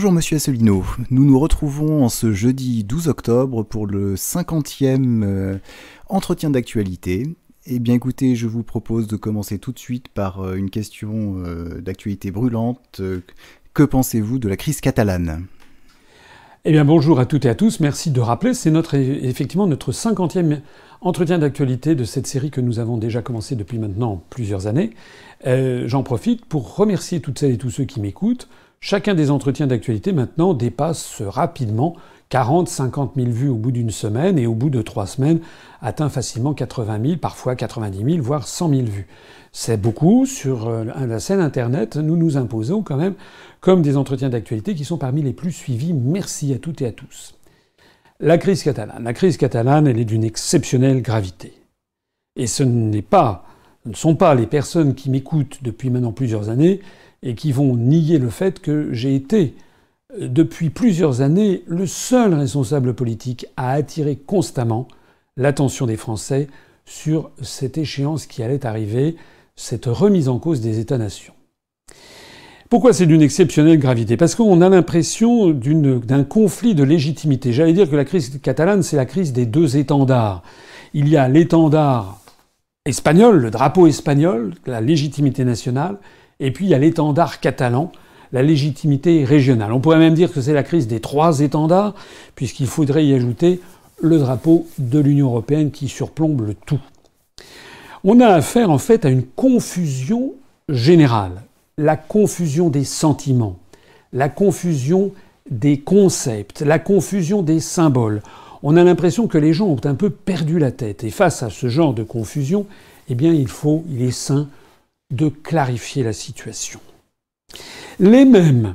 Bonjour Monsieur Asselineau, nous nous retrouvons en ce jeudi 12 octobre pour le 50e euh, entretien d'actualité. Eh bien écoutez, je vous propose de commencer tout de suite par euh, une question euh, d'actualité brûlante. Que pensez-vous de la crise catalane? Eh bien bonjour à toutes et à tous, merci de rappeler, c'est effectivement notre 50e entretien d'actualité de cette série que nous avons déjà commencé depuis maintenant plusieurs années. J'en profite pour remercier toutes celles et tous ceux qui m'écoutent, Chacun des entretiens d'actualité maintenant dépasse rapidement 40, 50 000 vues au bout d'une semaine et au bout de trois semaines atteint facilement 80 000, parfois 90 000, voire 100 000 vues. C'est beaucoup sur euh, la scène Internet. Nous nous imposons quand même comme des entretiens d'actualité qui sont parmi les plus suivis. Merci à toutes et à tous. La crise catalane. La crise catalane, elle est d'une exceptionnelle gravité. Et ce n'est pas, ce ne sont pas les personnes qui m'écoutent depuis maintenant plusieurs années et qui vont nier le fait que j'ai été, euh, depuis plusieurs années, le seul responsable politique à attirer constamment l'attention des Français sur cette échéance qui allait arriver, cette remise en cause des États-nations. Pourquoi c'est d'une exceptionnelle gravité? Parce qu'on a l'impression d'un conflit de légitimité. J'allais dire que la crise catalane, c'est la crise des deux étendards. Il y a l'étendard espagnol, le drapeau espagnol, la légitimité nationale, et puis il y a l'étendard catalan, la légitimité régionale. On pourrait même dire que c'est la crise des trois étendards, puisqu'il faudrait y ajouter le drapeau de l'Union européenne qui surplombe le tout. On a affaire en fait à une confusion générale, la confusion des sentiments, la confusion des concepts, la confusion des symboles. On a l'impression que les gens ont un peu perdu la tête. Et face à ce genre de confusion, eh bien, il faut, il est sain de clarifier la situation. Les mêmes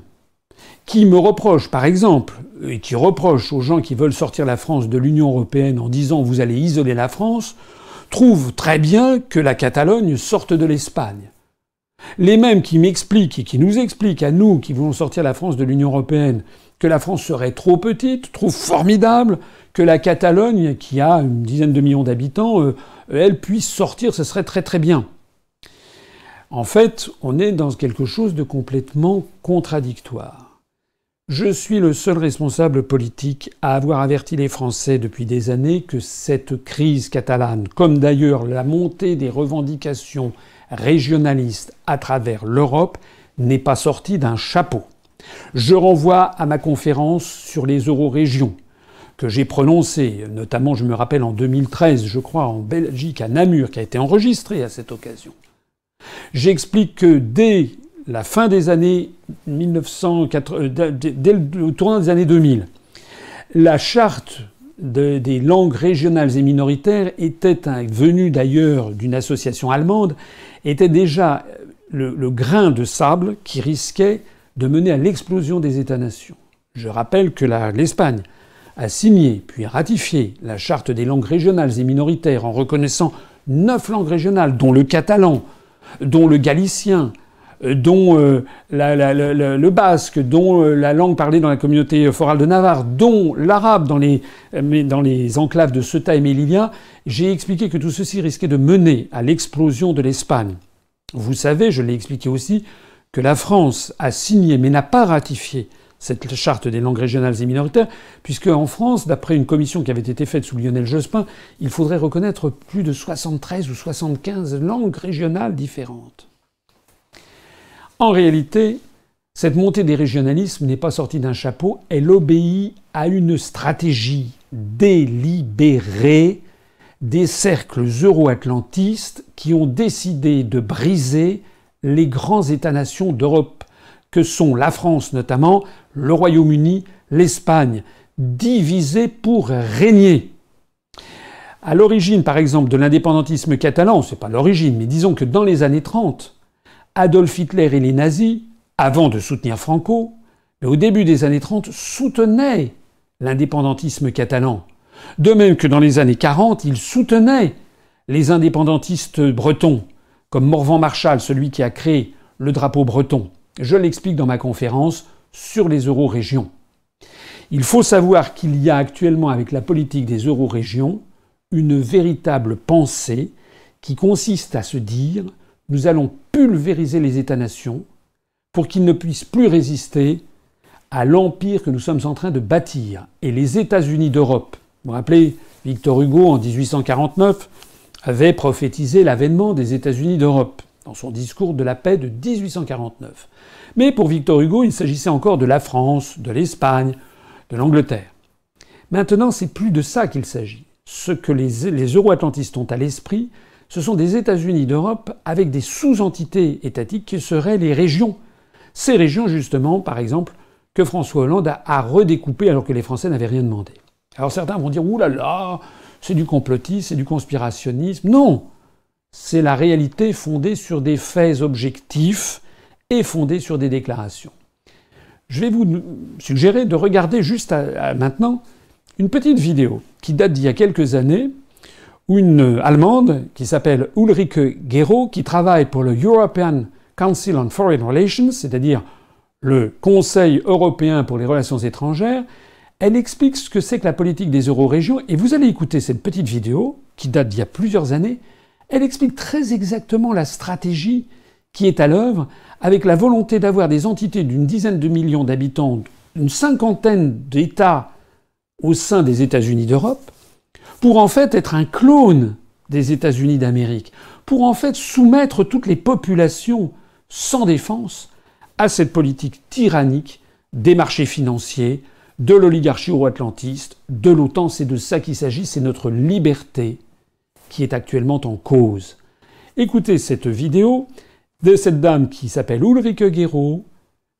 qui me reprochent, par exemple, et qui reprochent aux gens qui veulent sortir la France de l'Union européenne en disant vous allez isoler la France, trouvent très bien que la Catalogne sorte de l'Espagne. Les mêmes qui m'expliquent et qui nous expliquent à nous qui voulons sortir la France de l'Union européenne que la France serait trop petite, trouvent formidable que la Catalogne, qui a une dizaine de millions d'habitants, euh, elle puisse sortir, ce serait très très bien. En fait, on est dans quelque chose de complètement contradictoire. Je suis le seul responsable politique à avoir averti les Français depuis des années que cette crise catalane, comme d'ailleurs la montée des revendications régionalistes à travers l'Europe, n'est pas sortie d'un chapeau. Je renvoie à ma conférence sur les euro-régions que j'ai prononcée, notamment je me rappelle en 2013, je crois, en Belgique, à Namur, qui a été enregistrée à cette occasion. J'explique que dès la fin des années 1980, euh, dès le tournant des années 2000, la charte des langues régionales et minoritaires était venue d'ailleurs d'une association allemande, était déjà le, le, grain de sable qui risquait de mener à l'explosion des États-nations. Je rappelle que l'Espagne a signé puis ratifié la charte des langues régionales et minoritaires en reconnaissant neuf langues régionales, dont le catalan, dont le galicien, euh, dont euh, le basque, dont euh, la langue parlée dans la communauté forale de Navarre, dont l'arabe dans les, dans les enclaves de Ceuta et Melilla, j'ai expliqué que tout ceci risquait de mener à l'explosion de l'Espagne. Vous savez, je l'ai expliqué aussi, que la France a signé mais n'a pas ratifié cette charte des langues régionales et minoritaires, puisque en France, d'après une commission qui avait été faite sous Lionel Jospin, il faudrait reconnaître plus de 73 ou 75 langues régionales différentes. En réalité, cette montée des régionalismes n'est pas sortie d'un chapeau, elle obéit à une stratégie délibérée des cercles euro-atlantistes qui ont décidé de briser les grands États-nations d'Europe, que sont la France notamment, le Royaume-Uni, l'Espagne, divisés pour régner. À l'origine, par exemple, de l'indépendantisme catalan, c'est pas l'origine, mais disons que dans les années 30, Adolf Hitler et les nazis, avant de soutenir Franco, mais au début des années 30, soutenaient l'indépendantisme catalan. De même que dans les années 40, ils soutenaient les indépendantistes bretons, comme Morvan Marshall, celui qui a créé le drapeau breton. Je l'explique dans ma conférence sur les euro-régions. Il faut savoir qu'il y a actuellement avec la politique des euro-régions une véritable pensée qui consiste à se dire nous allons pulvériser les États-nations pour qu'ils ne puissent plus résister à l'empire que nous sommes en train de bâtir. Et les États-Unis d'Europe, vous vous rappelez, Victor Hugo en 1849 avait prophétisé l'avènement des États-Unis d'Europe dans son discours de la paix de 1849. Mais pour Victor Hugo, il s'agissait encore de la France, de l'Espagne, de l'Angleterre. Maintenant, c'est plus de ça qu'il s'agit. Ce que les, euro-atlantistes ont à l'esprit, ce sont des États-Unis d'Europe avec des sous-entités étatiques qui seraient les régions. Ces régions, justement, par exemple, que François Hollande a, a redécoupées alors que les Français n'avaient rien demandé. Alors certains vont dire, ouh là là, c'est du complotisme, c'est du conspirationnisme. Non! C'est la réalité fondée sur des faits objectifs et fondée sur des déclarations. Je vais vous suggérer de regarder juste maintenant une petite vidéo qui date d'il y a quelques années où une Allemande qui s'appelle Ulrike Gero, qui travaille pour le European Council on Foreign Relations, c'est-à-dire le Conseil européen pour les relations étrangères, elle explique ce que c'est que la politique des euro-régions, et vous allez écouter cette petite vidéo, qui date d'il y a plusieurs années, elle explique très exactement la stratégie qui est à l'œuvre, avec la volonté d'avoir des entités d'une dizaine de millions d'habitants, une cinquantaine d'États au sein des États-Unis d'Europe, pour en fait être un clone des États-Unis d'Amérique, pour en fait soumettre toutes les populations sans défense à cette politique tyrannique des marchés financiers, de l'oligarchie euro-atlantiste, de l'OTAN. C'est de ça qu'il s'agit, c'est notre liberté qui est actuellement en cause. Écoutez cette vidéo de cette dame qui s'appelle Ulrike Gero,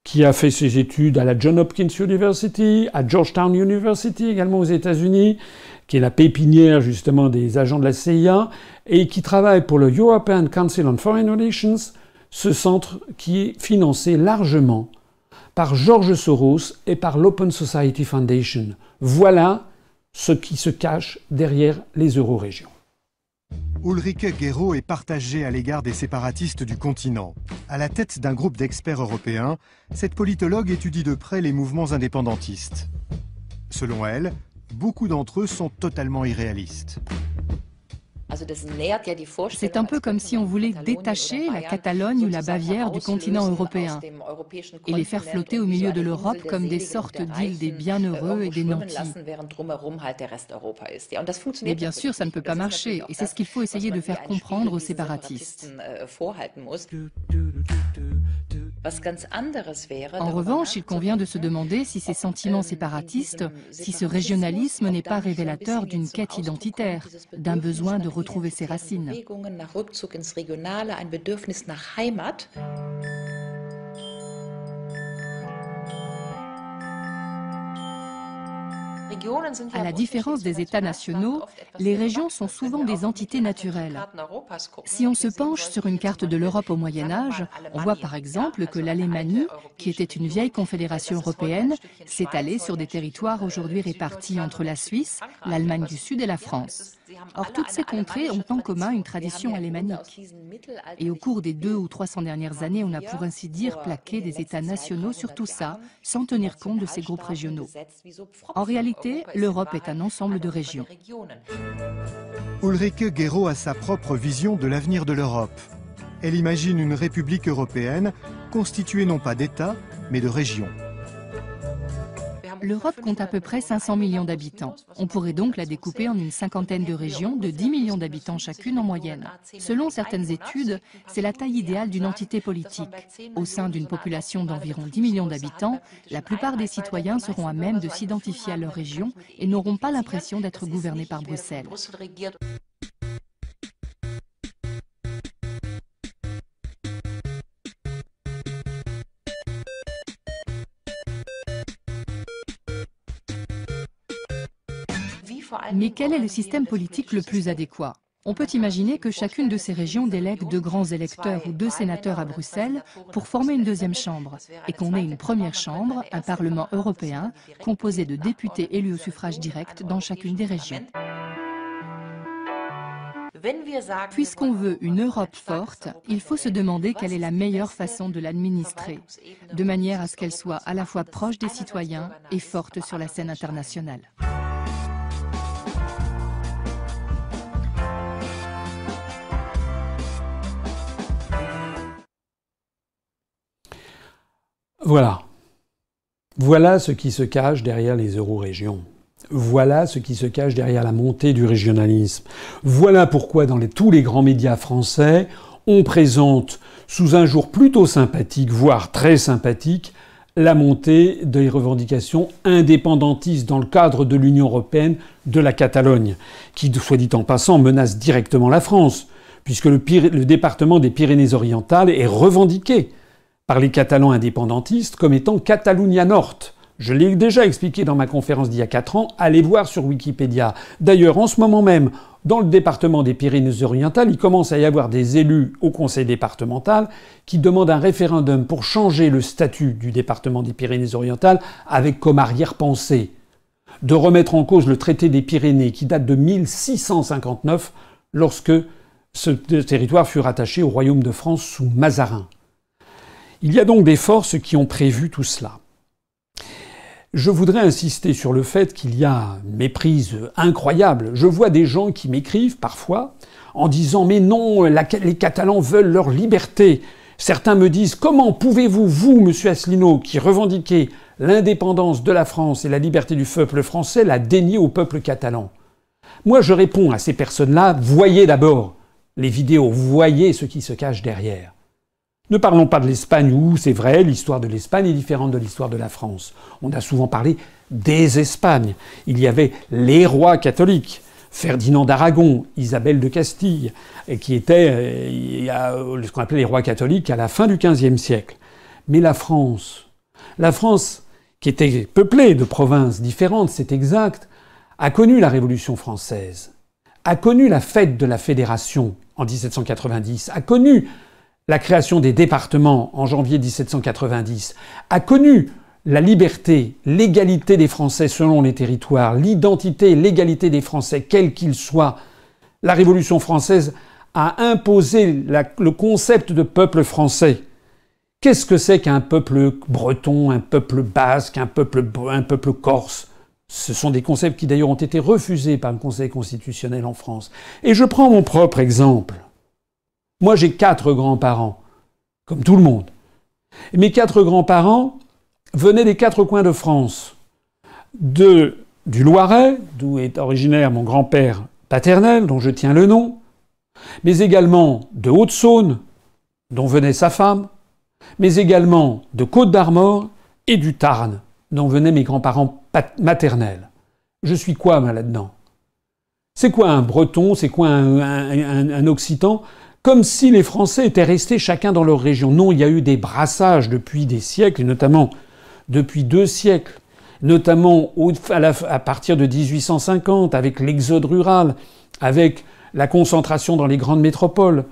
qui a fait ses études à la John Hopkins University, à Georgetown University également aux États-Unis, qui est la pépinière justement des agents de la CIA, et qui travaille pour le European Council on Foreign Relations, ce centre qui est financé largement par George Soros et par l'Open Society Foundation. Voilà ce qui se cache derrière les eurorégions. Ulrike Gero est partagée à l'égard des séparatistes du continent. À la tête d'un groupe d'experts européens, cette politologue étudie de près les mouvements indépendantistes. Selon elle, beaucoup d'entre eux sont totalement irréalistes. C'est un peu comme si on voulait détacher la Catalogne ou la Bavière du continent européen et les faire flotter au milieu de l'Europe comme des sortes d'îles des bienheureux et des nantis. Mais bien sûr, ça ne peut pas marcher et c'est ce qu'il faut essayer de faire comprendre aux séparatistes. En revanche, il convient de se demander si ces sentiments séparatistes, si ce régionalisme n'est pas révélateur d'une quête identitaire, d'un besoin de retrouver ses racines. À la différence des États nationaux, les régions sont souvent des entités naturelles. Si on se penche sur une carte de l'Europe au Moyen Âge, on voit par exemple que l'Allemagne, qui était une vieille confédération européenne, s'est allée sur des territoires aujourd'hui répartis entre la Suisse, l'Allemagne du Sud et la France. Or, toutes ces contrées ont en commun une tradition alémanique. Et au cours des deux ou trois cents dernières années, on a pour ainsi dire plaqué des États nationaux sur tout ça, sans tenir compte de ces groupes régionaux. En réalité, l'Europe est un ensemble de régions. Ulrike Gero a sa propre vision de l'avenir de l'Europe. Elle imagine une république européenne constituée non pas d'États, mais de régions. L'Europe compte à peu près 500 millions d'habitants. On pourrait donc la découper en une cinquantaine de régions de 10 millions d'habitants chacune en moyenne. Selon certaines études, c'est la taille idéale d'une entité politique. Au sein d'une population d'environ 10 millions d'habitants, la plupart des citoyens seront à même de s'identifier à leur région et n'auront pas l'impression d'être gouvernés par Bruxelles. Mais quel est le système politique le plus adéquat on peut imaginer que chacune de ces régions délègue deux grands électeurs ou deux sénateurs à Bruxelles pour former une deuxième chambre et qu'on ait une première chambre, un Parlement européen, composé de députés élus au suffrage direct dans chacune des régions. Puisqu'on veut une Europe forte, il faut se demander quelle est la meilleure façon de l'administrer, de manière à ce qu'elle soit à la fois proche des citoyens et forte sur la scène internationale. Voilà. Voilà ce qui se cache derrière les eurorégions. Voilà ce qui se cache derrière la montée du régionalisme. Voilà pourquoi dans tous les grands médias français, on présente sous un jour plutôt sympathique, voire très sympathique, la montée des revendications indépendantistes dans le cadre de l'Union européenne de la Catalogne, qui, soit dit en passant, menace directement la France, puisque le, département des Pyrénées-Orientales est revendiqué par les Catalans indépendantistes comme étant Catalunya Nord. Je l'ai déjà expliqué dans ma conférence d'il y a 4 ans, allez voir sur Wikipédia. D'ailleurs, en ce moment même, dans le département des Pyrénées-Orientales, il commence à y avoir des élus au conseil départemental qui demandent un référendum pour changer le statut du département des Pyrénées-Orientales avec comme arrière-pensée de remettre en cause le traité des Pyrénées qui date de 1659 lorsque ce territoire fut rattaché au royaume de France sous Mazarin. Il y a donc des forces qui ont prévu tout cela. Je voudrais insister sur le fait qu'il y a une méprise incroyable. Je vois des gens qui m'écrivent parfois en disant mais non, les Catalans veulent leur liberté. Certains me disent comment pouvez-vous, vous, monsieur Asselineau, qui revendiquez l'indépendance de la France et la liberté du peuple français, la dénier au peuple catalan? Moi, je réponds à ces personnes-là, voyez d'abord les vidéos, voyez ce qui se cache derrière. Ne parlons pas de l'Espagne où, c'est vrai, l'histoire de l'Espagne est différente de l'histoire de la France. On a souvent parlé des Espagnes. Il y avait les rois catholiques. Ferdinand d'Aragon, Isabelle de Castille, qui étaient euh, ce qu'on appelait les rois catholiques à la fin du XVe siècle. Mais la France, la France, qui était peuplée de provinces différentes, c'est exact, a connu la Révolution française, a connu la fête de la Fédération en 1790, a connu la création des départements en janvier 1790, a connu la liberté, l'égalité des Français selon les territoires, l'identité et l'égalité des Français, quels qu'ils soient. La Révolution française a imposé le concept de peuple français. Qu'est-ce que c'est qu'un peuple breton, un peuple basque, un peuple, un peuple corse? Ce sont des concepts qui d'ailleurs ont été refusés par le Conseil constitutionnel en France. Et je prends mon propre exemple. Moi, j'ai quatre grands-parents, comme tout le monde. Mes quatre grands-parents venaient des quatre coins de France. De, du Loiret, d'où est originaire mon grand-père paternel, dont je tiens le nom, mais également de Haute-Saône, dont venait sa femme, mais également de Côte d'Armor et du Tarn, dont venaient mes grands-parents maternels. Je suis quoi, là-dedans? C'est quoi un breton? C'est quoi un occitan? Comme si les Français étaient restés chacun dans leur région. Non, il y a eu des brassages depuis des siècles, notamment depuis deux siècles, notamment à, partir de 1850, avec l'exode rural, avec la concentration dans les grandes métropoles.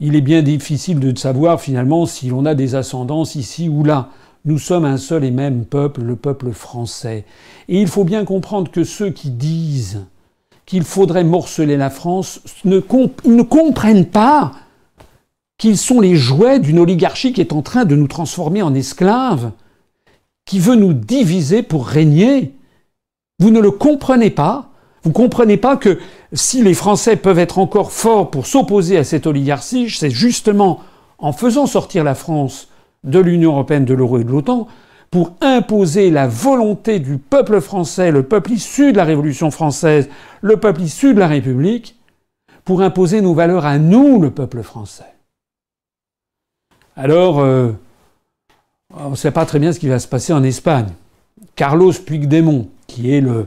Il est bien difficile de savoir finalement si l'on a des ascendances ici ou là. Nous sommes un seul et même peuple, le peuple français. Et il faut bien comprendre que ceux qui disent qu'il faudrait morceler la France ne, ne comprennent pas qu'ils sont les jouets d'une oligarchie qui est en train de nous transformer en esclaves, qui veut nous diviser pour régner. Vous ne le comprenez pas. Vous ne comprenez pas que si les Français peuvent être encore forts pour s'opposer à cette oligarchie, c'est justement en faisant sortir la France de l'Union européenne, de l'euro et de l'OTAN, pour imposer la volonté du peuple français, le peuple issu de la Révolution française, le peuple issu de la République, pour imposer nos valeurs à nous, le peuple français. Alors, euh, on ne sait pas très bien ce qui va se passer en Espagne. Carlos Puigdemont, qui est le,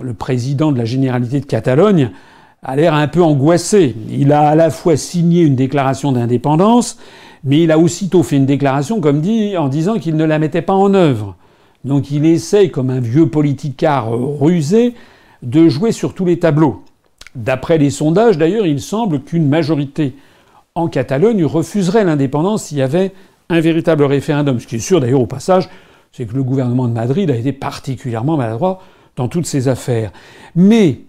le président de la Généralité de Catalogne, a l'air un peu angoissé. Il a à la fois signé une déclaration d'indépendance, mais il a aussitôt fait une déclaration, comme dit, en disant qu'il ne la mettait pas en œuvre. Donc il essaye, comme un vieux politicard rusé, de jouer sur tous les tableaux. D'après les sondages, d'ailleurs, il semble qu'une majorité en Catalogne refuserait l'indépendance s'il y avait un véritable référendum. Ce qui est sûr, d'ailleurs, au passage, c'est que le gouvernement de Madrid a été particulièrement maladroit dans toutes ces affaires. Mais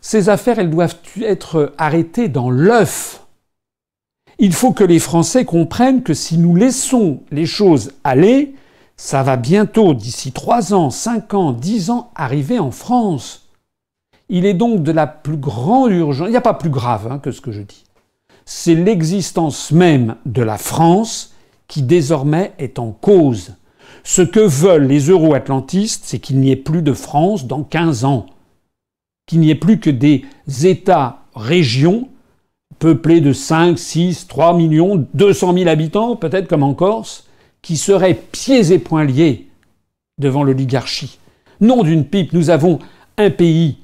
ces affaires, elles doivent être arrêtées dans l'œuf il faut que les Français comprennent que si nous laissons les choses aller, ça va bientôt, d'ici trois ans, cinq ans, dix ans, arriver en France. Il est donc de la plus grande urgence, il n'y a pas plus grave hein, que ce que je dis. C'est l'existence même de la France qui désormais est en cause. Ce que veulent les euro-atlantistes, c'est qu'il n'y ait plus de France dans 15 ans. Qu'il n'y ait plus que des États-régions peuplés de 5, 6, 3 millions, 200 000 habitants, peut-être comme en Corse, qui seraient pieds et poings liés devant l'oligarchie. Non d'une pipe, nous avons un pays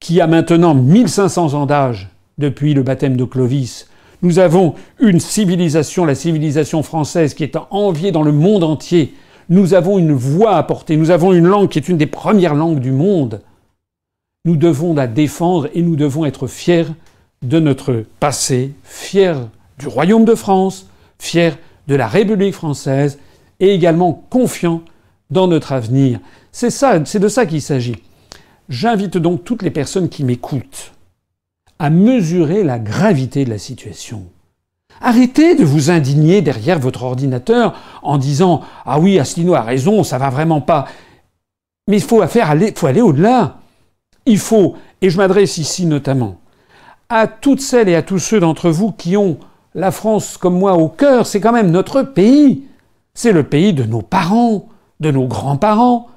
qui a maintenant 1500 ans d'âge depuis le baptême de Clovis. Nous avons une civilisation, la civilisation française, qui est enviée dans le monde entier. Nous avons une voix à porter, nous avons une langue qui est une des premières langues du monde. Nous devons la défendre et nous devons être fiers de notre passé, fiers du royaume de France, fiers de la République française et également confiants dans notre avenir. C'est ça, c'est de ça qu'il s'agit. J'invite donc toutes les personnes qui m'écoutent à mesurer la gravité de la situation. Arrêtez de vous indigner derrière votre ordinateur en disant Ah oui, Asselineau a raison, ça va vraiment pas. Mais il faut, faut aller au-delà. Il faut, et je m'adresse ici notamment à toutes celles et à tous ceux d'entre vous qui ont la France comme moi au cœur, c'est quand même notre pays. C'est le pays de nos parents, de nos grands-parents.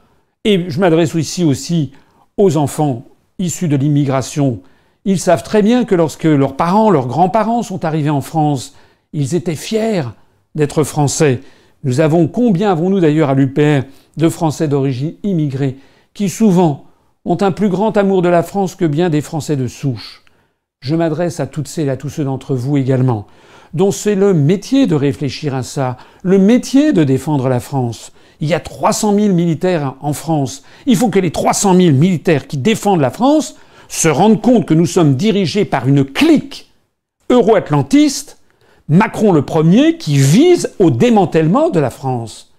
Et je m'adresse ici aussi aux enfants issus de l'immigration. Ils savent très bien que lorsque leurs parents, leurs grands-parents sont arrivés en France, ils étaient fiers d'être français. Nous avons, combien avons-nous d'ailleurs à l'UPR de Français d'origine immigrée qui souvent ont un plus grand amour de la France que bien des Français de souche? Je m'adresse à toutes celles et à tous ceux d'entre vous également, dont c'est le métier de réfléchir à ça, le métier de défendre la France. Il y a 300 000 militaires en France. Il faut que les 300 000 militaires qui défendent la France se rendent compte que nous sommes dirigés par une clique euro-atlantiste, Macron le premier, qui vise au démantèlement de la France.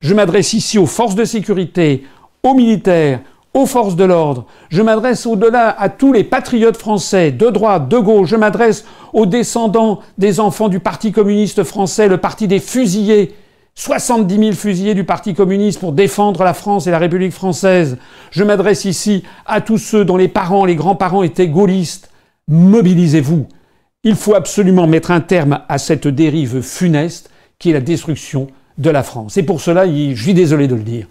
Je m'adresse ici aux forces de sécurité, aux militaires, aux forces de l'ordre, je m'adresse au-delà à tous les patriotes français, de droite, de gauche, je m'adresse aux descendants des enfants du Parti communiste français, le parti des fusillés, 70 000 fusillés du Parti communiste pour défendre la France et la République française. Je m'adresse ici à tous ceux dont les parents, les grands-parents étaient gaullistes. Mobilisez-vous. Il faut absolument mettre un terme à cette dérive funeste qui est la destruction de la France. Et pour cela, je suis désolé de le dire,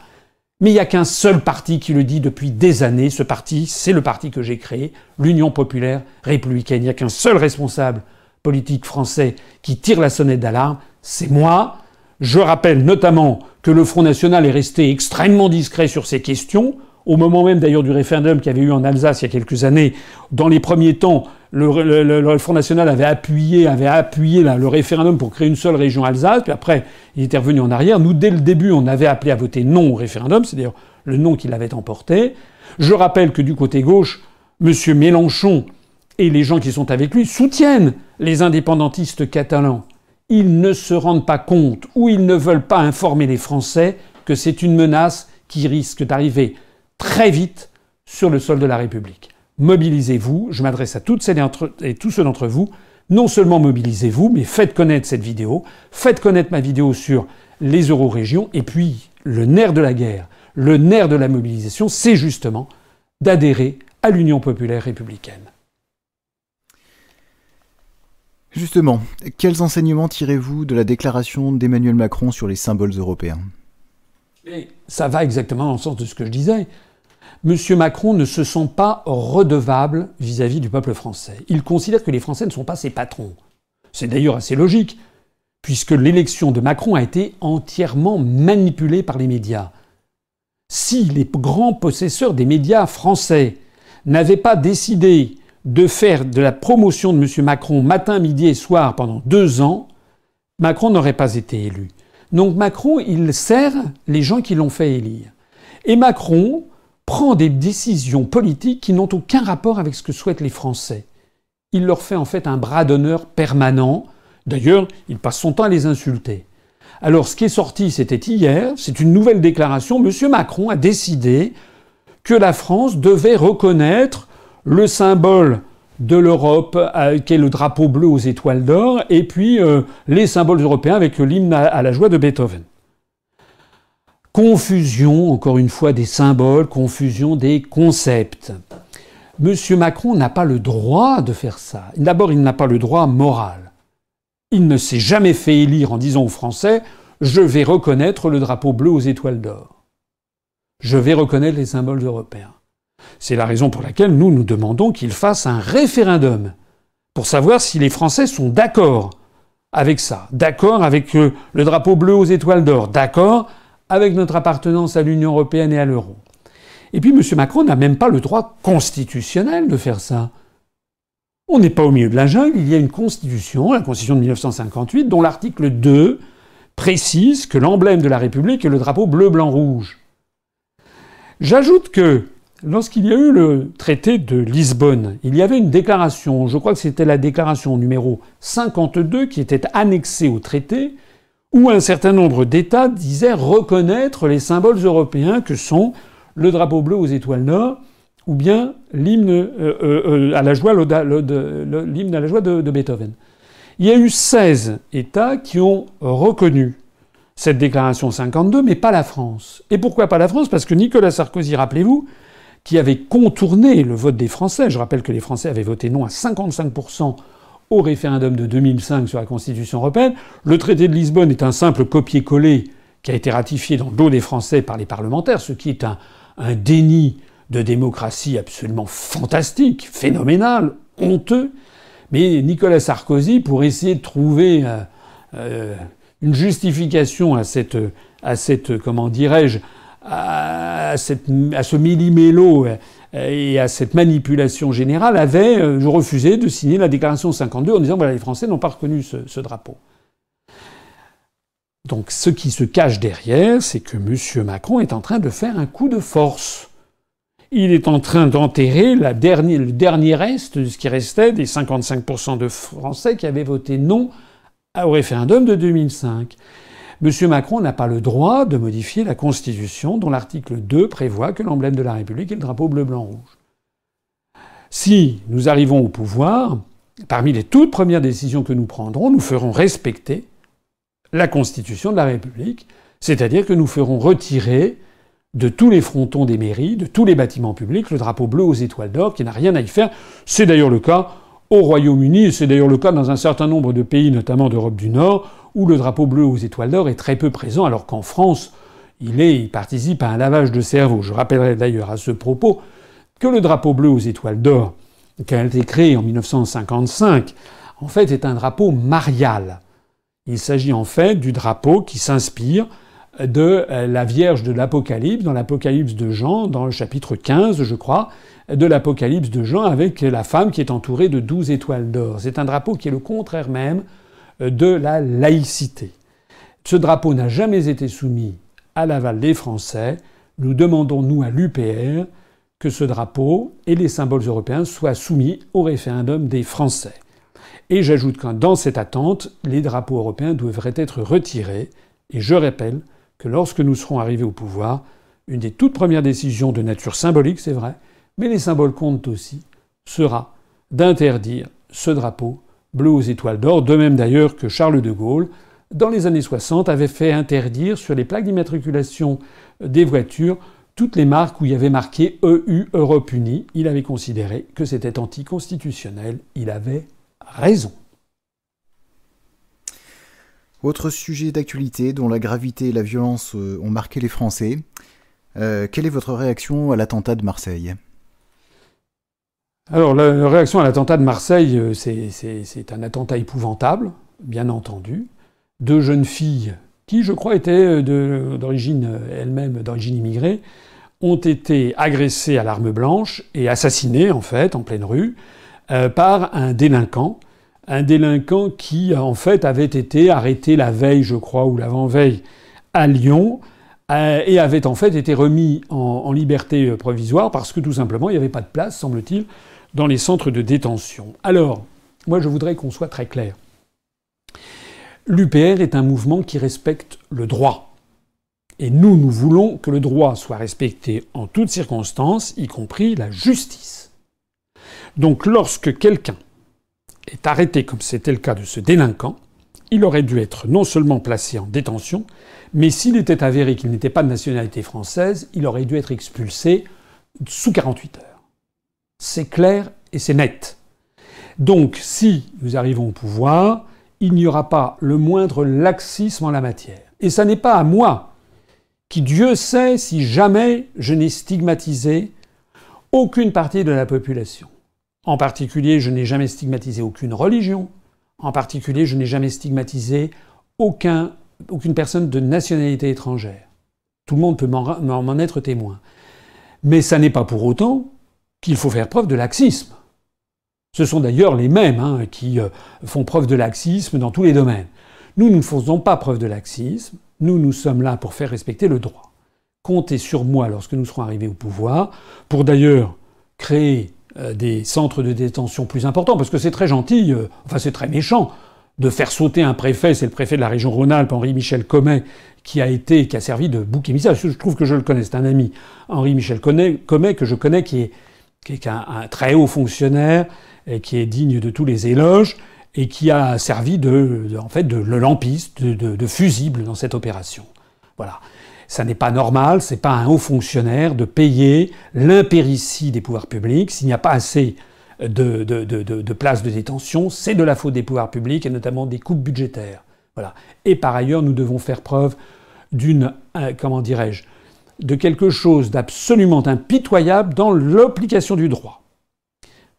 mais il n'y a qu'un seul parti qui le dit depuis des années. Ce parti, c'est le parti que j'ai créé, l'Union populaire républicaine. Il n'y a qu'un seul responsable politique français qui tire la sonnette d'alarme, c'est moi. Je rappelle notamment que le Front National est resté extrêmement discret sur ces questions, au moment même d'ailleurs du référendum qu'il y avait eu en Alsace il y a quelques années. Dans les premiers temps, le, Front National avait appuyé, avait le référendum pour créer une seule région Alsace, puis après, il était revenu en arrière. Nous, dès le début, on avait appelé à voter non au référendum, c'est d'ailleurs le non qui l'avait emporté. Je rappelle que du côté gauche, M. Mélenchon et les gens qui sont avec lui soutiennent les indépendantistes catalans. Ils ne se rendent pas compte ou ils ne veulent pas informer les Français que c'est une menace qui risque d'arriver très vite sur le sol de la République mobilisez-vous. Je m'adresse à toutes celles et tous ceux d'entre vous. Non seulement mobilisez-vous, mais faites connaître cette vidéo, faites connaître ma vidéo sur les euro-régions, et puis le nerf de la guerre, le nerf de la mobilisation, c'est justement d'adhérer à l'Union populaire républicaine. Justement, quels enseignements tirez-vous de la déclaration d'Emmanuel Macron sur les symboles européens? Ça va exactement dans le sens de ce que je disais. M. Macron ne se sent pas redevable vis-à-vis du peuple français. Il considère que les Français ne sont pas ses patrons. C'est d'ailleurs assez logique, puisque l'élection de Macron a été entièrement manipulée par les médias. Si les grands possesseurs des médias français n'avaient pas décidé de faire de la promotion de M. Macron matin, midi et soir pendant deux ans, Macron n'aurait pas été élu. Donc Macron, il sert les gens qui l'ont fait élire. Et Macron, prend des décisions politiques qui n'ont aucun rapport avec ce que souhaitent les Français. Il leur fait en fait un bras d'honneur permanent. D'ailleurs, il passe son temps à les insulter. Alors, ce qui est sorti, c'était hier, c'est une nouvelle déclaration. Monsieur Macron a décidé que la France devait reconnaître le symbole de l'Europe, euh, qui est le drapeau bleu aux étoiles d'or, et puis euh, les symboles européens avec l'hymne à la joie de Beethoven. Confusion, encore une fois, des symboles, confusion des concepts. Monsieur Macron n'a pas le droit de faire ça. D'abord, il n'a pas le droit moral. Il ne s'est jamais fait élire en disant aux Français je vais reconnaître le drapeau bleu aux étoiles d'or. Je vais reconnaître les symboles européens. C'est la raison pour laquelle nous nous demandons qu'il fasse un référendum pour savoir si les Français sont d'accord avec ça, d'accord avec euh, le drapeau bleu aux étoiles d'or, d'accord avec notre appartenance à l'Union européenne et à l'euro. Et puis M. Macron n'a même pas le droit constitutionnel de faire ça. On n'est pas au milieu de la jungle, il y a une constitution, la constitution de 1958, dont l'article 2 précise que l'emblème de la République est le drapeau bleu-blanc-rouge. J'ajoute que lorsqu'il y a eu le traité de Lisbonne, il y avait une déclaration, je crois que c'était la déclaration numéro 52 qui était annexée au traité, où un certain nombre d'États disaient reconnaître les symboles européens que sont le drapeau bleu aux étoiles nord ou bien l'hymne à la joie, l'hymne à la joie de, de, Beethoven. Il y a eu 16 États qui ont reconnu cette déclaration 52, mais pas la France. Et pourquoi pas la France? Parce que Nicolas Sarkozy, rappelez-vous, qui avait contourné le vote des Français, je rappelle que les Français avaient voté non à 55% au référendum de 2005 sur la Constitution européenne, le traité de Lisbonne est un simple copier-coller qui a été ratifié dans le dos des Français par les parlementaires, ce qui est un, un déni de démocratie absolument fantastique, phénoménal, honteux. Mais Nicolas Sarkozy, pour essayer de trouver euh, euh, une justification à cette, à cette comment dirais-je, à, cette, à ce millimélo euh, et à cette manipulation générale, avait refusé de signer la déclaration 52 en disant voilà, les Français n'ont pas reconnu ce, ce drapeau. Donc ce qui se cache derrière, c'est que M. Macron est en train de faire un coup de force. Il est en train d'enterrer le dernier reste de ce qui restait des 55% de Français qui avaient voté non au référendum de 2005. M. Macron n'a pas le droit de modifier la Constitution dont l'article 2 prévoit que l'emblème de la République est le drapeau bleu-blanc-rouge. Si nous arrivons au pouvoir, parmi les toutes premières décisions que nous prendrons, nous ferons respecter la Constitution de la République, c'est-à-dire que nous ferons retirer de tous les frontons des mairies, de tous les bâtiments publics, le drapeau bleu aux étoiles d'or, qui n'a rien à y faire. C'est d'ailleurs le cas au Royaume-Uni, c'est d'ailleurs le cas dans un certain nombre de pays, notamment d'Europe du Nord, où le drapeau bleu aux étoiles d'or est très peu présent, alors qu'en France, il, est, il participe à un lavage de cerveau. Je rappellerai d'ailleurs à ce propos que le drapeau bleu aux étoiles d'or, qui a été créé en 1955, en fait est un drapeau marial. Il s'agit en fait du drapeau qui s'inspire de euh, la Vierge de l'Apocalypse, dans l'Apocalypse de Jean, dans le chapitre 15, je crois, de l'Apocalypse de Jean, avec la femme qui est entourée de douze étoiles d'or. C'est un drapeau qui est le contraire même de la laïcité. Ce drapeau n'a jamais été soumis à l'aval des Français. Nous demandons, nous, à l'UPR, que ce drapeau et les symboles européens soient soumis au référendum des Français. Et j'ajoute que dans cette attente, les drapeaux européens devraient être retirés. Et je rappelle que lorsque nous serons arrivés au pouvoir, une des toutes premières décisions de nature symbolique, c'est vrai, mais les symboles comptent aussi, sera d'interdire ce drapeau bleu aux étoiles d'or, de même d'ailleurs que Charles de Gaulle, dans les années 60, avait fait interdire sur les plaques d'immatriculation des voitures toutes les marques où il y avait marqué EU Europe Unie. Il avait considéré que c'était anticonstitutionnel. Il avait raison. Autre sujet d'actualité dont la gravité et la violence euh, ont marqué les Français. Euh, quelle est votre réaction à l'attentat de Marseille? Alors, la réaction à l'attentat de Marseille, euh, c'est un attentat épouvantable, bien entendu. Deux jeunes filles, qui je crois étaient d'origine elles-mêmes d'origine immigrée, ont été agressées à l'arme blanche et assassinées, en fait, en pleine rue. Euh, par un délinquant, un délinquant qui en fait avait été arrêté la veille, je crois, ou l'avant-veille à Lyon, euh, et avait en fait été remis en, liberté euh, provisoire parce que tout simplement il n'y avait pas de place, semble-t-il, dans les centres de détention. Alors, moi je voudrais qu'on soit très clair. L'UPR est un mouvement qui respecte le droit. Et nous, nous voulons que le droit soit respecté en toutes circonstances, y compris la justice. Donc lorsque quelqu'un est arrêté, comme c'était le cas de ce délinquant, il aurait dû être non seulement placé en détention, mais s'il était avéré qu'il n'était pas de nationalité française, il aurait dû être expulsé sous 48 heures. C'est clair et c'est net. Donc si nous arrivons au pouvoir, il n'y aura pas le moindre laxisme en la matière. Et ça n'est pas à moi, qui Dieu sait si jamais je n'ai stigmatisé aucune partie de la population. En particulier, je n'ai jamais stigmatisé aucune religion. En particulier, je n'ai jamais stigmatisé aucun, aucune personne de nationalité étrangère. Tout le monde peut m'en être témoin. Mais ça n'est pas pour autant qu'il faut faire preuve de laxisme. Ce sont d'ailleurs les mêmes hein, qui euh, font preuve de laxisme dans tous les domaines. Nous, ne faisons pas preuve de laxisme. Nous, nous sommes là pour faire respecter le droit. Comptez sur moi lorsque nous serons arrivés au pouvoir, pour d'ailleurs créer euh, des centres de détention plus importants, parce que c'est très gentil, euh, enfin c'est très méchant, de faire sauter un préfet, c'est le préfet de la région Rhône-Alpes, Henri-Michel Comet, qui a été, qui a servi de bouc émissaire. Je trouve que je le connais, c'est un ami, Henri-Michel Comet, que je connais, qui est, qui est un, très haut fonctionnaire, qui est digne de tous les éloges, et qui a servi de, en fait, de, lampiste, de, fusible dans cette opération. Voilà. Ça n'est pas normal, c'est pas un haut fonctionnaire de payer l'impéritie des pouvoirs publics. S'il n'y a pas assez de, de places de détention, c'est de la faute des pouvoirs publics et notamment des coupes budgétaires. Voilà. Et par ailleurs, nous devons faire preuve d'une, euh, comment dirais-je, de quelque chose d'absolument impitoyable dans l'application du droit.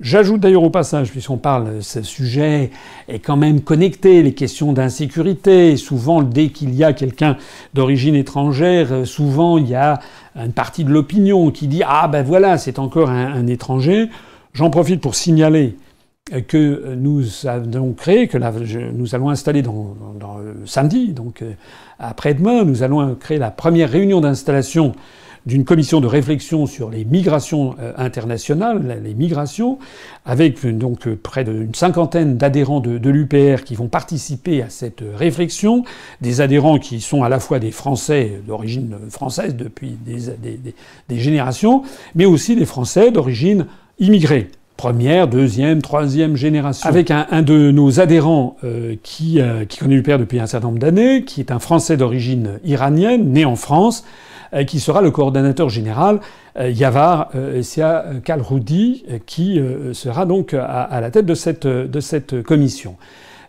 J'ajoute d'ailleurs au passage, puisqu'on parle, ce sujet est quand même connecté, les questions d'insécurité. Souvent, dès qu'il y a quelqu'un d'origine étrangère, souvent il y a une partie de l'opinion qui dit ah ben voilà, c'est encore un, étranger. J'en profite pour signaler que nous avons créé, que nous allons installer dans, dans, samedi, donc euh, après-demain, nous allons créer la première réunion d'installation d'une commission de réflexion sur les migrations euh, internationales, les migrations, avec donc euh, près d'une cinquantaine d'adhérents de, l'UPR qui vont participer à cette réflexion, des adhérents qui sont à la fois des Français d'origine française depuis des, générations, mais aussi des Français d'origine immigrée première, deuxième, troisième génération. Avec un, de nos adhérents euh, qui, qui connaît l'UPR depuis un certain nombre d'années, qui est un Français d'origine iranienne, né en France, euh, qui sera le coordonnateur général, euh, Yavar euh, Essia Kalroudi, qui sera donc à, la tête de cette, de cette commission.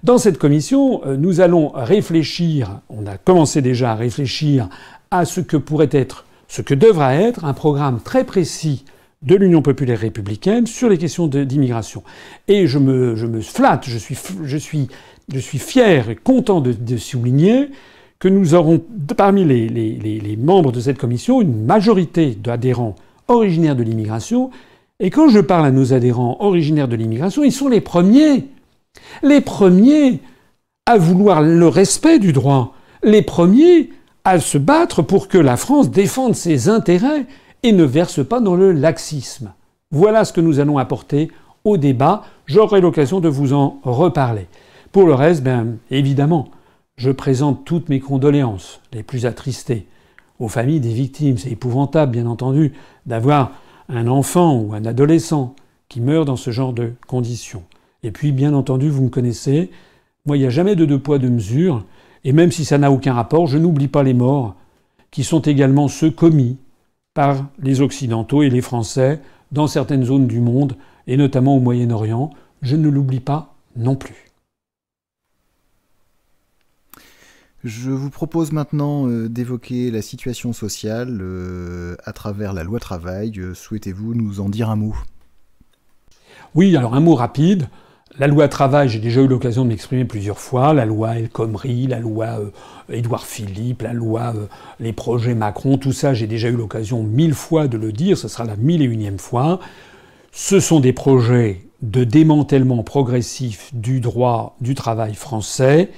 Dans cette commission, nous allons réfléchir, on a commencé déjà à réfléchir à ce que pourrait être, ce que devra être un programme très précis de l'Union populaire républicaine sur les questions d'immigration. Et je me, flatte, je suis, fier et content de, de souligner que nous aurons parmi les, membres de cette commission une majorité d'adhérents originaires de l'immigration. Et quand je parle à nos adhérents originaires de l'immigration, ils sont les premiers, les premiers à vouloir le respect du droit, les premiers à se battre pour que la France défende ses intérêts et ne verse pas dans le laxisme. Voilà ce que nous allons apporter au débat. J'aurai l'occasion de vous en reparler. Pour le reste, bien évidemment, je présente toutes mes condoléances, les plus attristées, aux familles des victimes. C'est épouvantable, bien entendu, d'avoir un enfant ou un adolescent qui meurt dans ce genre de conditions. Et puis, bien entendu, vous me connaissez, moi, il n'y a jamais de deux poids, deux mesures, et même si ça n'a aucun rapport, je n'oublie pas les morts, qui sont également ceux commis par les Occidentaux et les Français dans certaines zones du monde, et notamment au Moyen-Orient. Je ne l'oublie pas non plus. Je vous propose maintenant euh, d'évoquer la situation sociale euh, à travers la loi travail. Euh, souhaitez-vous nous en dire un mot? Oui, alors un mot rapide. La loi travail, j'ai déjà eu l'occasion de m'exprimer plusieurs fois. La loi El Khomri, la loi Édouard Philippe, la loi les projets Macron, tout ça, j'ai déjà eu l'occasion mille fois de le dire. Ce sera la mille et unième fois. Ce sont des projets de démantèlement progressif du droit du travail français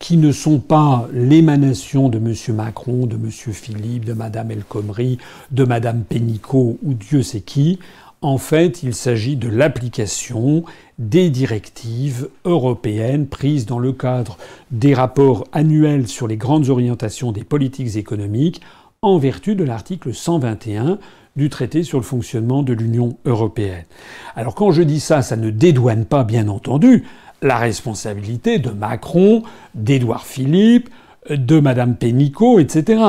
qui ne sont pas l'émanation de M. Macron, de M. Philippe, de Mme El Khomri, de Mme Pénicaud ou Dieu sait qui. En fait, il s'agit de l'application des directives européennes prises dans le cadre des rapports annuels sur les grandes orientations des politiques économiques en vertu de l'article 121 du traité sur le fonctionnement de l'Union européenne. Alors quand je dis ça, ça ne dédouane pas, bien entendu, la responsabilité de Macron, d'Édouard Philippe, de Madame Pénicaud, etc.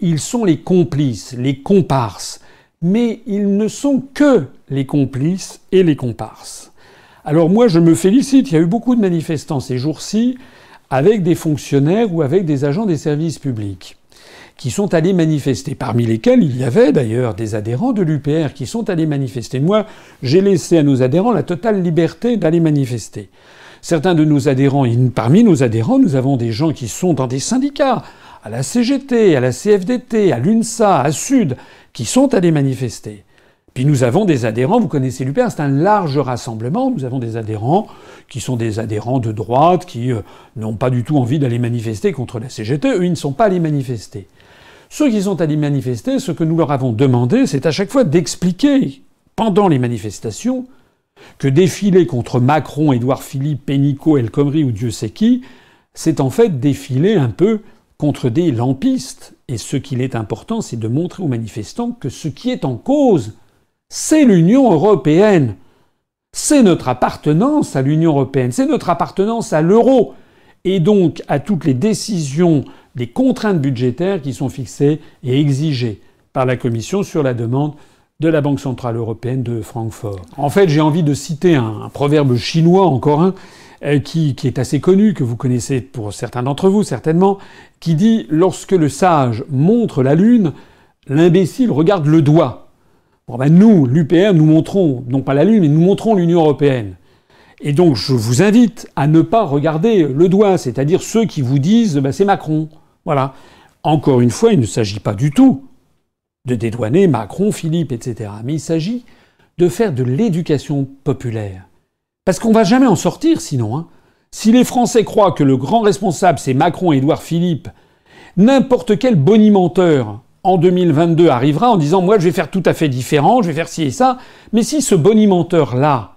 Ils sont les complices, les comparses. Mais ils ne sont que les complices et les comparses. Alors moi, je me félicite. Il y a eu beaucoup de manifestants ces jours-ci avec des fonctionnaires ou avec des agents des services publics qui sont allés manifester, parmi lesquels il y avait d'ailleurs des adhérents de l'UPR qui sont allés manifester. Moi, j'ai laissé à nos adhérents la totale liberté d'aller manifester. Certains de nos adhérents, parmi nos adhérents, nous avons des gens qui sont dans des syndicats, à la CGT, à la CFDT, à l'UNSA, à Sud, qui sont allés manifester. Puis nous avons des adhérents, vous connaissez l'UPR, c'est un large rassemblement, nous avons des adhérents qui sont des adhérents de droite, qui euh, n'ont pas du tout envie d'aller manifester contre la CGT, eux ils ne sont pas allés manifester. Ceux qui sont allés manifester, ce que nous leur avons demandé, c'est à chaque fois d'expliquer, pendant les manifestations, que défiler contre Macron, Édouard Philippe, Pénicaud, El Khomri ou Dieu sait qui, c'est en fait défiler un peu contre des lampistes. Et ce qu'il est important, c'est de montrer aux manifestants que ce qui est en cause, c'est l'Union européenne. C'est notre appartenance à l'Union européenne, c'est notre appartenance à l'euro, et donc à toutes les décisions des contraintes budgétaires qui sont fixées et exigées par la Commission sur la demande de la Banque centrale européenne de Francfort. En fait, j'ai envie de citer un, proverbe chinois, encore un, qui, qui, est assez connu, que vous connaissez pour certains d'entre vous certainement, qui dit Lorsque le sage montre la lune, l'imbécile regarde le doigt. Bon ben nous, l'UPR, nous montrons, non pas la lune, mais nous montrons l'Union européenne. Et donc je vous invite à ne pas regarder le doigt, c'est-à-dire ceux qui vous disent ben, c'est Macron. Voilà. Encore une fois, il ne s'agit pas du tout de dédouaner Macron, Philippe, etc. Mais il s'agit de faire de l'éducation populaire. Parce qu'on va jamais en sortir sinon. Hein. Si les Français croient que le grand responsable c'est Macron, Édouard Philippe, n'importe quel bonimenteur en 2022 arrivera en disant moi je vais faire tout à fait différent, je vais faire ci et ça. Mais si ce bonimenteur là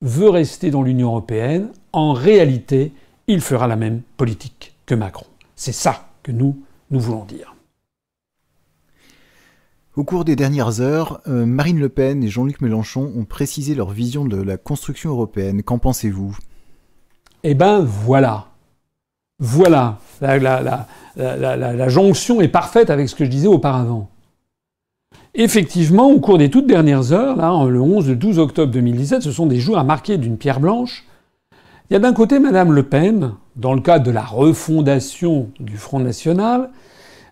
veut rester dans l'Union européenne, en réalité, il fera la même politique que Macron. C'est ça que nous, nous voulons dire. Au cours des dernières heures, euh, Marine Le Pen et Jean-Luc Mélenchon ont précisé leur vision de la construction européenne. Qu'en pensez-vous? Eh ben voilà. Voilà. La, jonction est parfaite avec ce que je disais auparavant. Effectivement, au cours des toutes dernières heures, là, le 11 et 12 octobre 2017, ce sont des jours à marquer d'une pierre blanche. Il y a d'un côté Madame Le Pen, dans le cadre de la refondation du Front National.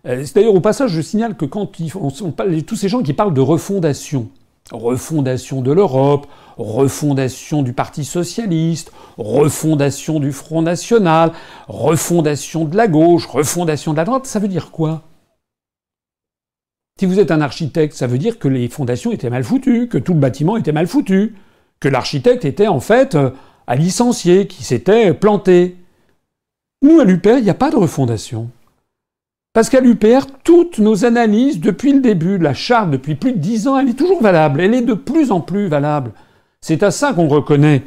Euh, d'ailleurs, au passage, je signale que quand tous ces gens qui parlent de refondation, refondation de l'Europe, refondation du Parti socialiste, refondation du Front national, refondation de la gauche, refondation de la droite, ça veut dire quoi? Si vous êtes un architecte, ça veut dire que les fondations étaient mal foutues, que tout le bâtiment était mal foutu, que l'architecte était en fait euh, à licencier, qui s'était planté. Nous, à l'UPR, il n'y a pas de refondation. Parce qu'à l'UPR, toutes nos analyses depuis le début, la charte depuis plus de dix ans, elle est toujours valable, elle est de plus en plus valable. C'est à ça qu'on reconnaît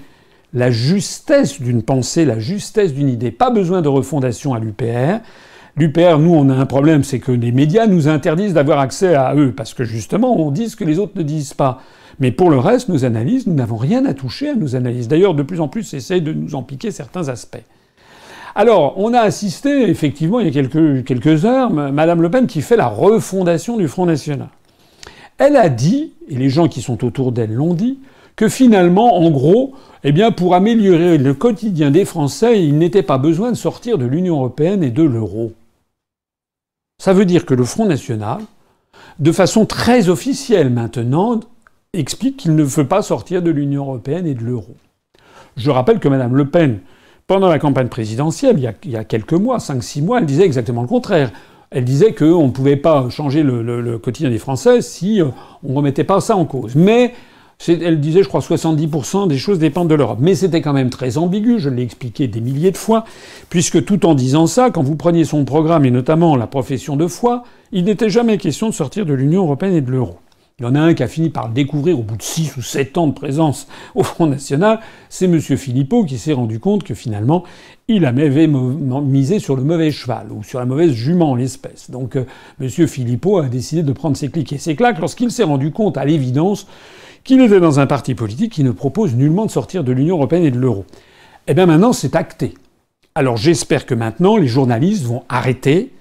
la justesse d'une pensée, la justesse d'une idée. Pas besoin de refondation à l'UPR. L'UPR, nous, on a un problème, c'est que les médias nous interdisent d'avoir accès à eux, parce que justement, on dit ce que les autres ne disent pas. Mais pour le reste, nos analyses, nous n'avons rien à toucher à nos analyses. D'ailleurs, de plus en plus, essayent de nous en piquer certains aspects. Alors, on a assisté, effectivement, il y a quelques, heures, Madame Le Pen qui fait la refondation du Front National. Elle a dit, et les gens qui sont autour d'elle l'ont dit, que finalement, en gros, eh bien, pour améliorer le quotidien des Français, il n'était pas besoin de sortir de l'Union européenne et de l'euro. Ça veut dire que le Front National, de façon très officielle maintenant, explique qu'il ne veut pas sortir de l'Union européenne et de l'euro. Je rappelle que Mme Le Pen, pendant la campagne présidentielle, il y a, quelques mois, 5-6 mois, elle disait exactement le contraire. Elle disait qu'on ne pouvait pas changer le, quotidien des Français si euh, on ne remettait pas ça en cause. Mais elle disait, je crois, 70% des choses dépendent de l'Europe. Mais c'était quand même très ambigu, je l'ai expliqué des milliers de fois, puisque tout en disant ça, quand vous preniez son programme, et notamment la profession de foi, il n'était jamais question de sortir de l'Union européenne et de l'euro. Il y en a un qui a fini par le découvrir au bout de 6 ou 7 ans de présence au Front National, c'est M. Philippot qui s'est rendu compte que finalement, il avait misé sur le mauvais cheval, ou sur la mauvaise jument en l'espèce. Donc euh, M. Philippot a décidé de prendre ses clics et ses claques lorsqu'il s'est rendu compte, à l'évidence, qu'il était dans un parti politique qui ne propose nullement de sortir de l'Union européenne et de l'euro. Eh bien maintenant, c'est acté. Alors j'espère que maintenant, les journalistes vont arrêter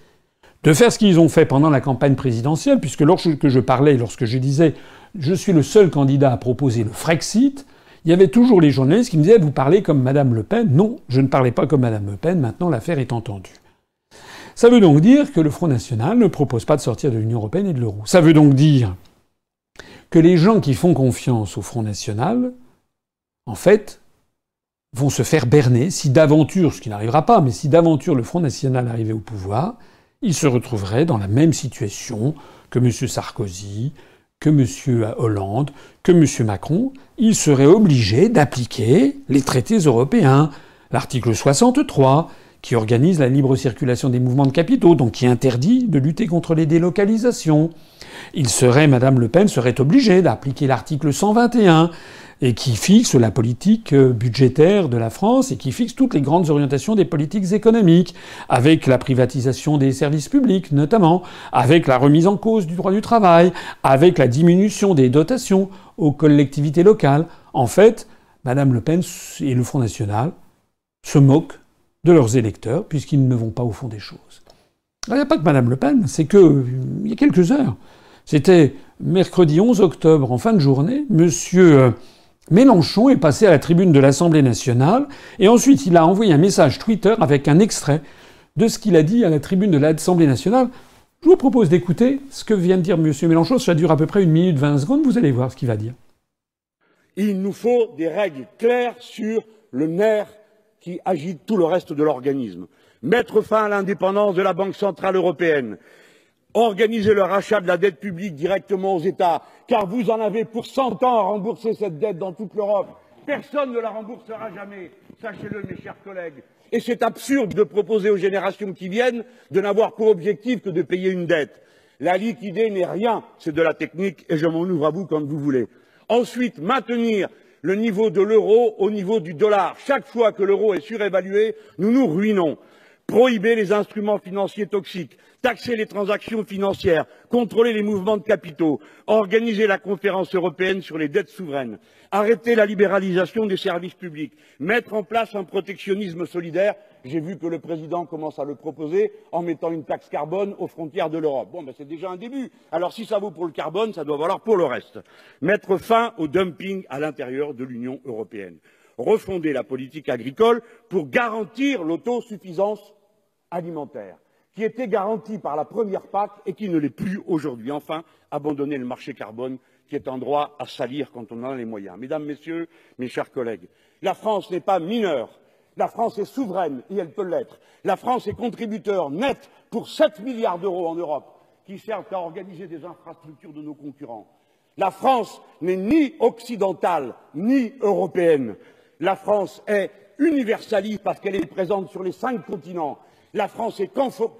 de faire ce qu'ils ont fait pendant la campagne présidentielle, puisque lorsque je parlais, lorsque je disais je suis le seul candidat à proposer le Frexit, il y avait toujours les journalistes qui me disaient Vous parlez comme Madame Le Pen Non, je ne parlais pas comme Madame Le Pen, maintenant l'affaire est entendue. Ça veut donc dire que le Front National ne propose pas de sortir de l'Union Européenne et de l'euro. Ça veut donc dire que les gens qui font confiance au Front National, en fait, vont se faire berner si d'aventure, ce qui n'arrivera pas, mais si d'aventure le Front National arrivait au pouvoir, ils se retrouveraient dans la même situation que M. Sarkozy, que M. Hollande, que M. Macron. Ils seraient obligés d'appliquer les traités européens, l'article 63, qui organise la libre circulation des mouvements de capitaux, donc qui interdit de lutter contre les délocalisations. Il serait, Madame Le Pen serait obligée d'appliquer l'article 121, et qui fixe la politique euh, budgétaire de la France et qui fixe toutes les grandes orientations des politiques économiques, avec la privatisation des services publics notamment, avec la remise en cause du droit du travail, avec la diminution des dotations aux collectivités locales. En fait, Madame Le Pen et le Front National se moquent de leurs électeurs puisqu'ils ne vont pas au fond des choses. Il n'y a pas que Madame Le Pen, c'est que il y a quelques heures, c'était mercredi 11 octobre en fin de journée, Monsieur euh, Mélenchon est passé à la tribune de l'Assemblée nationale et ensuite il a envoyé un message Twitter avec un extrait de ce qu'il a dit à la tribune de l'Assemblée nationale. Je vous propose d'écouter ce que vient de dire M. Mélenchon. Ça dure à peu près une minute vingt secondes. Vous allez voir ce qu'il va dire. Il nous faut des règles claires sur le nerf qui agite tout le reste de l'organisme. Mettre fin à l'indépendance de la Banque centrale européenne, organiser le rachat de la dette publique directement aux États, car vous en avez pour cent ans à rembourser cette dette dans toute l'Europe. Personne ne la remboursera jamais, sachez-le mes chers collègues. Et c'est absurde de proposer aux générations qui viennent de n'avoir pour objectif que de payer une dette. La liquider n'est rien, c'est de la technique et je m'en ouvre à vous quand vous voulez. Ensuite, maintenir le niveau de l'euro au niveau du dollar. Chaque fois que l'euro est surévalué, nous nous ruinons prohiber les instruments financiers toxiques, taxer les transactions financières, contrôler les mouvements de capitaux, organiser la conférence européenne sur les dettes souveraines, arrêter la libéralisation des services publics, mettre en place un protectionnisme solidaire. J'ai vu que le président commence à le proposer en mettant une taxe carbone aux frontières de l'Europe. Bon, ben c'est déjà un début. Alors si ça vaut pour le carbone, ça doit valoir pour le reste. Mettre fin au dumping à l'intérieur de l'Union européenne refonder la politique agricole pour garantir l'autosuffisance alimentaire, qui était garantie par la première PAC et qui ne l'est plus aujourd'hui. Enfin, abandonner le marché carbone, qui est un droit à salir quand on en a les moyens. Mesdames, Messieurs, mes chers collègues, la France n'est pas mineure. La France est souveraine et elle peut l'être. La France est contributeur net pour 7 milliards d'euros en Europe qui servent à organiser des infrastructures de nos concurrents. La France n'est ni occidentale ni européenne. La France est universaliste parce qu'elle est présente sur les cinq continents. La France est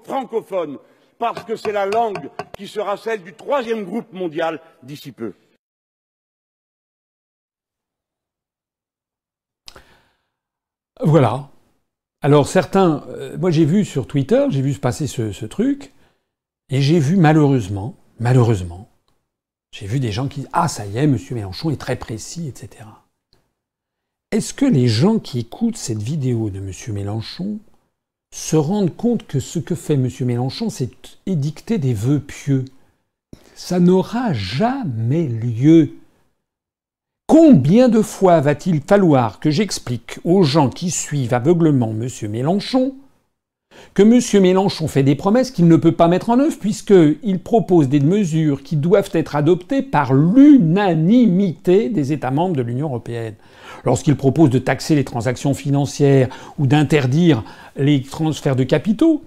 francophone parce que c'est la langue qui sera celle du troisième groupe mondial d'ici peu. Voilà. Alors certains, euh, moi j'ai vu sur Twitter, j'ai vu se passer ce, ce truc, et j'ai vu malheureusement, malheureusement, j'ai vu des gens qui disent Ah ça y est, M. Mélenchon est très précis, etc. Est-ce que les gens qui écoutent cette vidéo de M. Mélenchon se rendent compte que ce que fait M. Mélenchon, c'est édicter des vœux pieux? Ça n'aura jamais lieu. Combien de fois va-t-il falloir que j'explique aux gens qui suivent aveuglement M. Mélenchon que M. Mélenchon fait des promesses qu'il ne peut pas mettre en œuvre puisqu'il propose des mesures qui doivent être adoptées par l'unanimité des États membres de l'Union européenne. Lorsqu'il propose de taxer les transactions financières ou d'interdire les transferts de capitaux,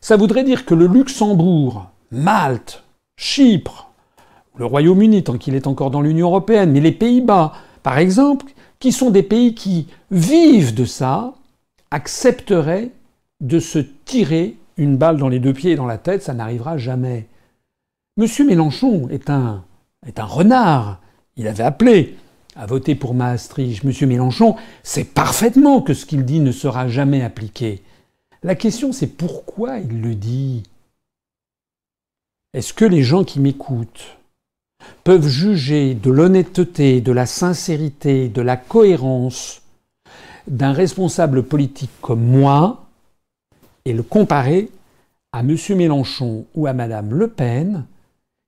ça voudrait dire que le Luxembourg, Malte, Chypre, le Royaume-Uni tant qu'il est encore dans l'Union européenne, mais les Pays-Bas, par exemple, qui sont des pays qui vivent de ça, accepteraient de se tirer une balle dans les deux pieds et dans la tête, ça n'arrivera jamais. Monsieur Mélenchon est un, est un renard. Il avait appelé à voter pour Maastricht. Monsieur Mélenchon sait parfaitement que ce qu'il dit ne sera jamais appliqué. La question, c'est pourquoi il le dit? Est-ce que les gens qui m'écoutent peuvent juger de l'honnêteté, de la sincérité, de la cohérence d'un responsable politique comme moi et le comparer à M. Mélenchon ou à Mme Le Pen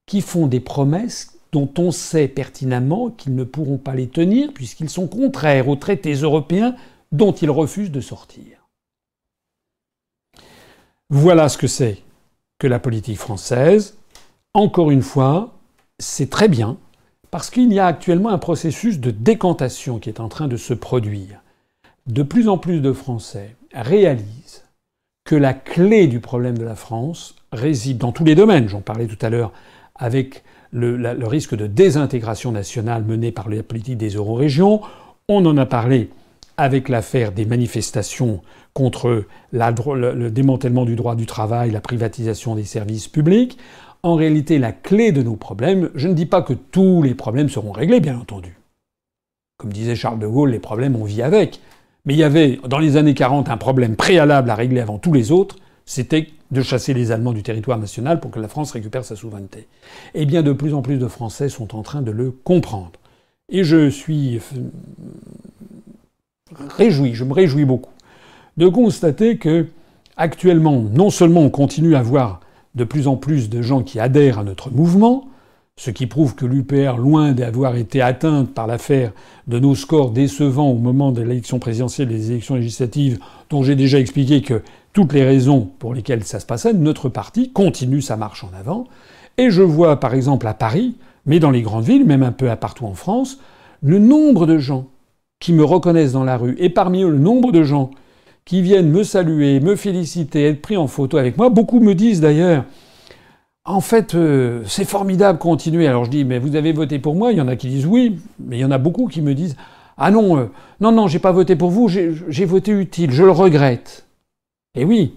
qui font des promesses dont on sait pertinemment qu'ils ne pourront pas les tenir puisqu'ils sont contraires aux traités européens dont ils refusent de sortir. Voilà ce que c'est que la politique française. Encore une fois, c'est très bien, parce qu'il y a actuellement un processus de décantation qui est en train de se produire. De plus en plus de Français réalisent que la clé du problème de la France réside dans tous les domaines. J'en parlais tout à l'heure avec le, le, risque de désintégration nationale mené par la politique des eurorégions. On en a parlé avec l'affaire des manifestations contre la, le démantèlement du droit du travail, la privatisation des services publics. En réalité, la clé de nos problèmes, je ne dis pas que tous les problèmes seront réglés, bien entendu. Comme disait Charles de Gaulle, les problèmes, on vit avec. Mais il y avait, dans les années 40, un problème préalable à régler avant tous les autres, c'était de chasser les Allemands du territoire national pour que la France récupère sa souveraineté. Eh bien, de plus en plus de Français sont en train de le comprendre. Et je suis réjoui, je me réjouis beaucoup de constater que, actuellement, non seulement on continue à voir de plus en plus de gens qui adhèrent à notre mouvement, ce qui prouve que l'UPR, loin d'avoir été atteinte par l'affaire de nos scores décevants au moment de l'élection présidentielle et des élections législatives, dont j'ai déjà expliqué que toutes les raisons pour lesquelles ça se passait, notre parti continue sa marche en avant. Et je vois par exemple à Paris, mais dans les grandes villes, même un peu partout en France, le nombre de gens qui me reconnaissent dans la rue, et parmi eux le nombre de gens qui viennent me saluer, me féliciter, être pris en photo avec moi. Beaucoup me disent d'ailleurs, en fait, euh, c'est formidable, continuer. Alors je dis, mais vous avez voté pour moi Il y en a qui disent oui, mais il y en a beaucoup qui me disent, ah non, euh, non, non, j'ai pas voté pour vous, j'ai voté utile, je le regrette. Et oui,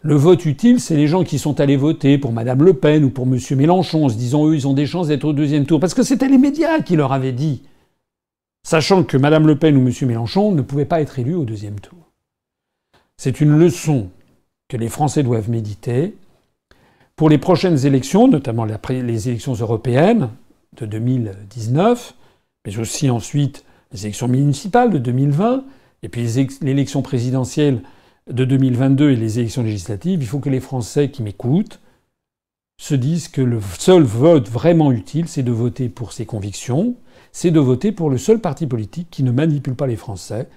le vote utile, c'est les gens qui sont allés voter pour Madame Le Pen ou pour Monsieur Mélenchon, en se disant eux, ils ont des chances d'être au deuxième tour, parce que c'était les médias qui leur avaient dit sachant que Mme Le Pen ou M. Mélenchon ne pouvaient pas être élus au deuxième tour. C'est une leçon que les Français doivent méditer pour les prochaines élections, notamment les élections européennes de 2019, mais aussi ensuite les élections municipales de 2020, et puis l'élection présidentielle de 2022 et les élections législatives, il faut que les Français qui m'écoutent se disent que le seul vote vraiment utile, c'est de voter pour ses convictions, c'est de voter pour le seul parti politique qui ne manipule pas les Français,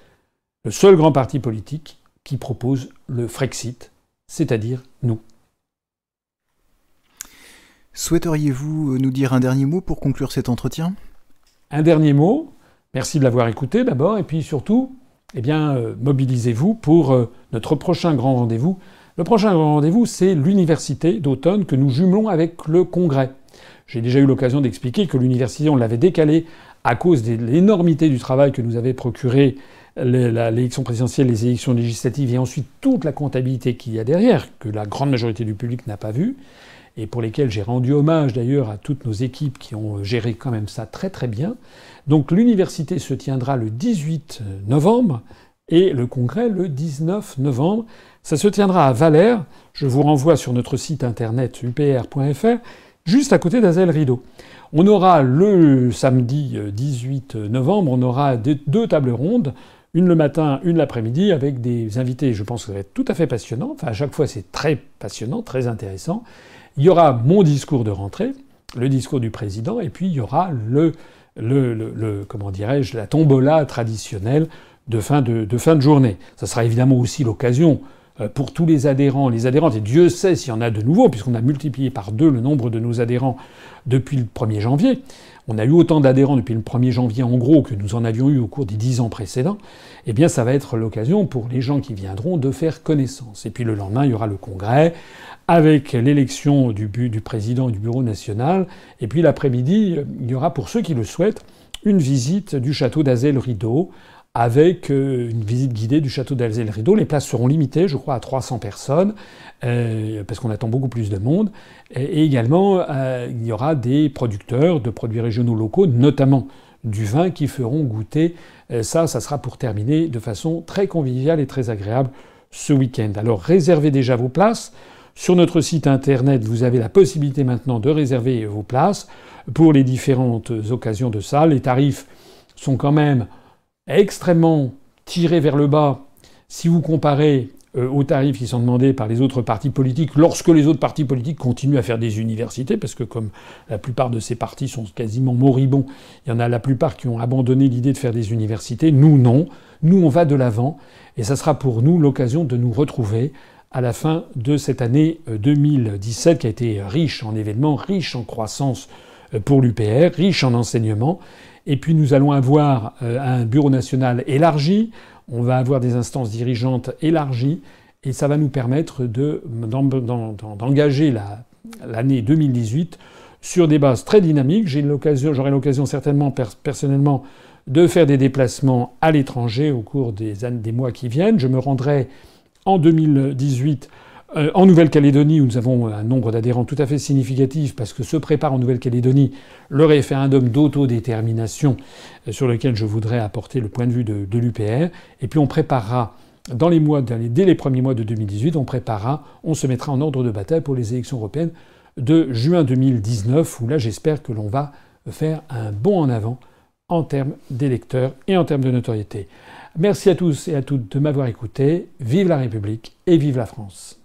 le seul grand parti politique qui propose le Frexit, c'est-à-dire nous. Souhaiteriez-vous nous dire un dernier mot pour conclure cet entretien? Un dernier mot. Merci de l'avoir écouté d'abord, et puis surtout, eh euh, mobilisez-vous pour euh, notre prochain grand rendez-vous. Le prochain grand rendez-vous, c'est l'université d'automne que nous jumelons avec le congrès. J'ai déjà eu l'occasion d'expliquer que l'université, on l'avait décalée à cause de l'énormité du travail que nous avait procuré l'élection présidentielle, les élections législatives et ensuite toute la comptabilité qu'il y a derrière, que la grande majorité du public n'a pas vu, et pour lesquelles j'ai rendu hommage d'ailleurs à toutes nos équipes qui ont géré quand même ça très très bien. Donc l'université se tiendra le 18 novembre et le congrès le 19 novembre. Ça se tiendra à Valère. Je vous renvoie sur notre site internet upr.fr juste à côté d'Azel Rideau. On aura le samedi 18 euh, novembre, on aura deux tables rondes, une le matin, une l'après-midi, avec des invités, je pense que ça va être tout à fait passionnant. Enfin, à chaque fois, c'est très passionnant, très intéressant. Il y aura mon discours de rentrée, le discours du président, et puis il y aura le, le, le, comment dirais-je, la tombola traditionnelle de fin de, de fin de journée. Ça sera évidemment aussi l'occasion euh, pour tous les adhérents, les adhérentes, et Dieu sait s'il y en a de nouveaux, puisqu'on a multiplié par deux le nombre de nos adhérents depuis le 1er janvier. On a eu autant d'adhérents depuis le 1er janvier en gros que nous en avions eu au cours des dix ans précédents. Eh bien, ça va être l'occasion pour les gens qui viendront de faire connaissance. Et puis le lendemain, il y aura le congrès avec l'élection du, du président du bureau national. Et puis l'après-midi, il y aura pour ceux qui le souhaitent une visite du château d'Azel-Rideau avec euh, une visite guidée du château d'Alzel Rideau. Les places seront limitées, je crois, à 300 personnes, euh, parce qu'on attend beaucoup plus de monde. Et, également, euh, il y aura des producteurs de produits régionaux locaux, notamment du vin, qui feront goûter. ça, ça sera pour terminer de façon très conviviale et très agréable ce week-end. Alors réservez déjà vos places. Sur notre site internet, vous avez la possibilité maintenant de réserver vos places pour les différentes occasions de ça. Les tarifs sont quand même extrêmement tiré vers le bas si vous comparez euh, aux tarifs qui sont demandés par les autres partis politiques lorsque les autres partis politiques continuent à faire des universités, parce que comme la plupart de ces partis sont quasiment moribonds, il y en a la plupart qui ont abandonné l'idée de faire des universités. Nous, non. Nous, on va de l'avant. Et ça sera pour nous l'occasion de nous retrouver à la fin de cette année 2017 euh, qui a été riche en événements, riche en croissance euh, pour l'UPR, riche en enseignement. Et puis nous allons avoir un bureau national élargi, on va avoir des instances dirigeantes élargies et ça va nous permettre d'engager l'année 2018 sur des bases très dynamiques. J'aurai l'occasion certainement personnellement de faire des déplacements à l'étranger au cours des, des mois qui viennent. Je me rendrai en 2018 euh, en Nouvelle-Calédonie, où nous avons un nombre d'adhérents tout à fait significatif, parce que se prépare en Nouvelle-Calédonie le référendum d'autodétermination euh, sur lequel je voudrais apporter le point de vue de, l'UPR. Et puis on préparera, dans les mois, dès les premiers mois de 2018, on préparera, on se mettra en ordre de bataille pour les élections européennes de juin 2019, où là j'espère que l'on va faire un bond en avant en termes d'électeurs et en termes de notoriété. Merci à tous et à toutes de m'avoir écouté. Vive la République et vive la France.